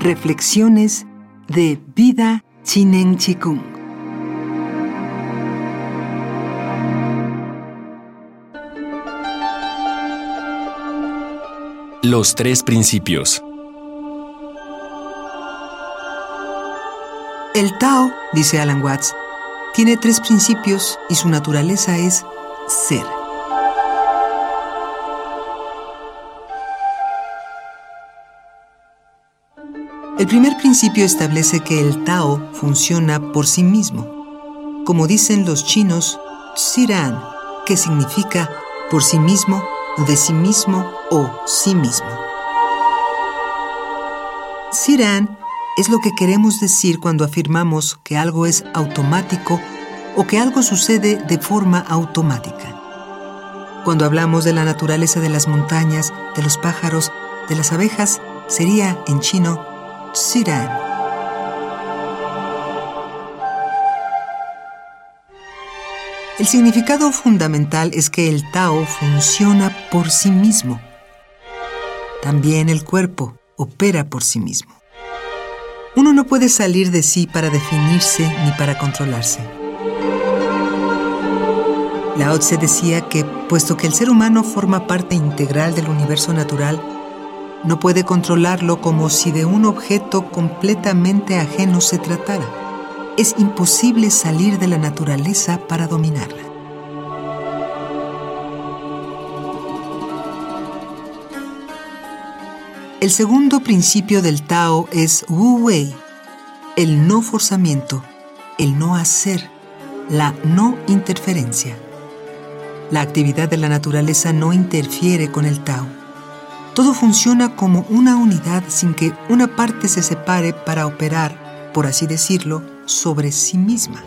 Reflexiones de Vida Chinen Chikung. Los tres principios. El Tao, dice Alan Watts, tiene tres principios y su naturaleza es ser. El primer principio establece que el Tao funciona por sí mismo. Como dicen los chinos, Xiran, que significa por sí mismo, de sí mismo o sí mismo. Xiran es lo que queremos decir cuando afirmamos que algo es automático o que algo sucede de forma automática. Cuando hablamos de la naturaleza de las montañas, de los pájaros, de las abejas, sería en chino el significado fundamental es que el Tao funciona por sí mismo. También el cuerpo opera por sí mismo. Uno no puede salir de sí para definirse ni para controlarse. Lao Tse decía que, puesto que el ser humano forma parte integral del universo natural, no puede controlarlo como si de un objeto completamente ajeno se tratara. Es imposible salir de la naturaleza para dominarla. El segundo principio del Tao es Wu Wei, el no forzamiento, el no hacer, la no interferencia. La actividad de la naturaleza no interfiere con el Tao todo funciona como una unidad sin que una parte se separe para operar, por así decirlo, sobre sí misma.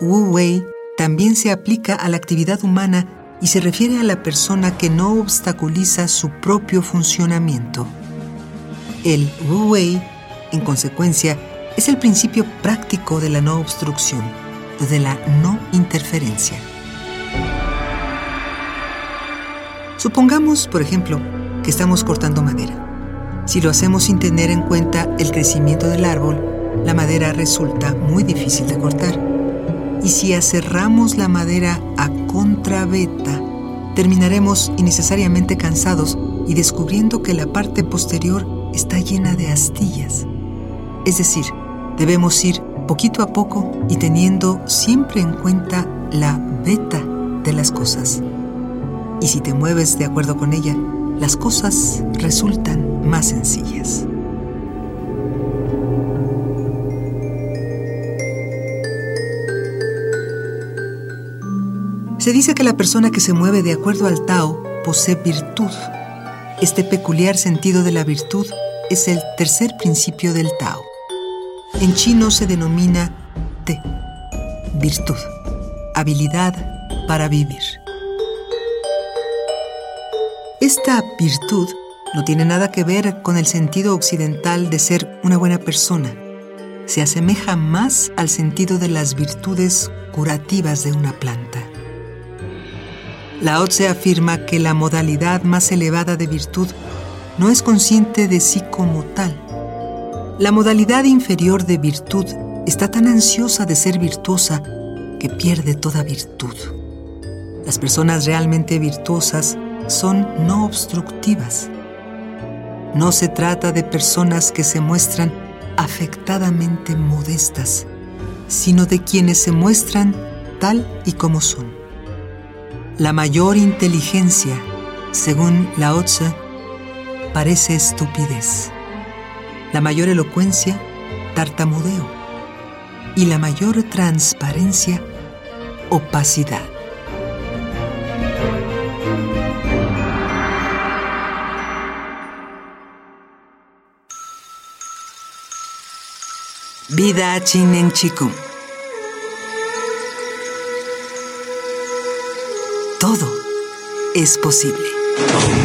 Wu Wei también se aplica a la actividad humana y se refiere a la persona que no obstaculiza su propio funcionamiento. El Wu Wei, en consecuencia, es el principio práctico de la no obstrucción, de la no interferencia. Supongamos, por ejemplo, que estamos cortando madera. Si lo hacemos sin tener en cuenta el crecimiento del árbol, la madera resulta muy difícil de cortar. Y si aserramos la madera a contraveta, terminaremos innecesariamente cansados y descubriendo que la parte posterior está llena de astillas. Es decir, debemos ir poquito a poco y teniendo siempre en cuenta la beta de las cosas y si te mueves de acuerdo con ella, las cosas resultan más sencillas. Se dice que la persona que se mueve de acuerdo al Tao posee virtud. Este peculiar sentido de la virtud es el tercer principio del Tao. En chino se denomina Te, virtud, habilidad para vivir. Esta virtud no tiene nada que ver con el sentido occidental de ser una buena persona. Se asemeja más al sentido de las virtudes curativas de una planta. Lao Tse afirma que la modalidad más elevada de virtud no es consciente de sí como tal. La modalidad inferior de virtud está tan ansiosa de ser virtuosa que pierde toda virtud. Las personas realmente virtuosas son no obstructivas. No se trata de personas que se muestran afectadamente modestas, sino de quienes se muestran tal y como son. La mayor inteligencia, según Lao Tse, parece estupidez. La mayor elocuencia, tartamudeo. Y la mayor transparencia, opacidad. Vida Chinen Chikung. Todo es posible.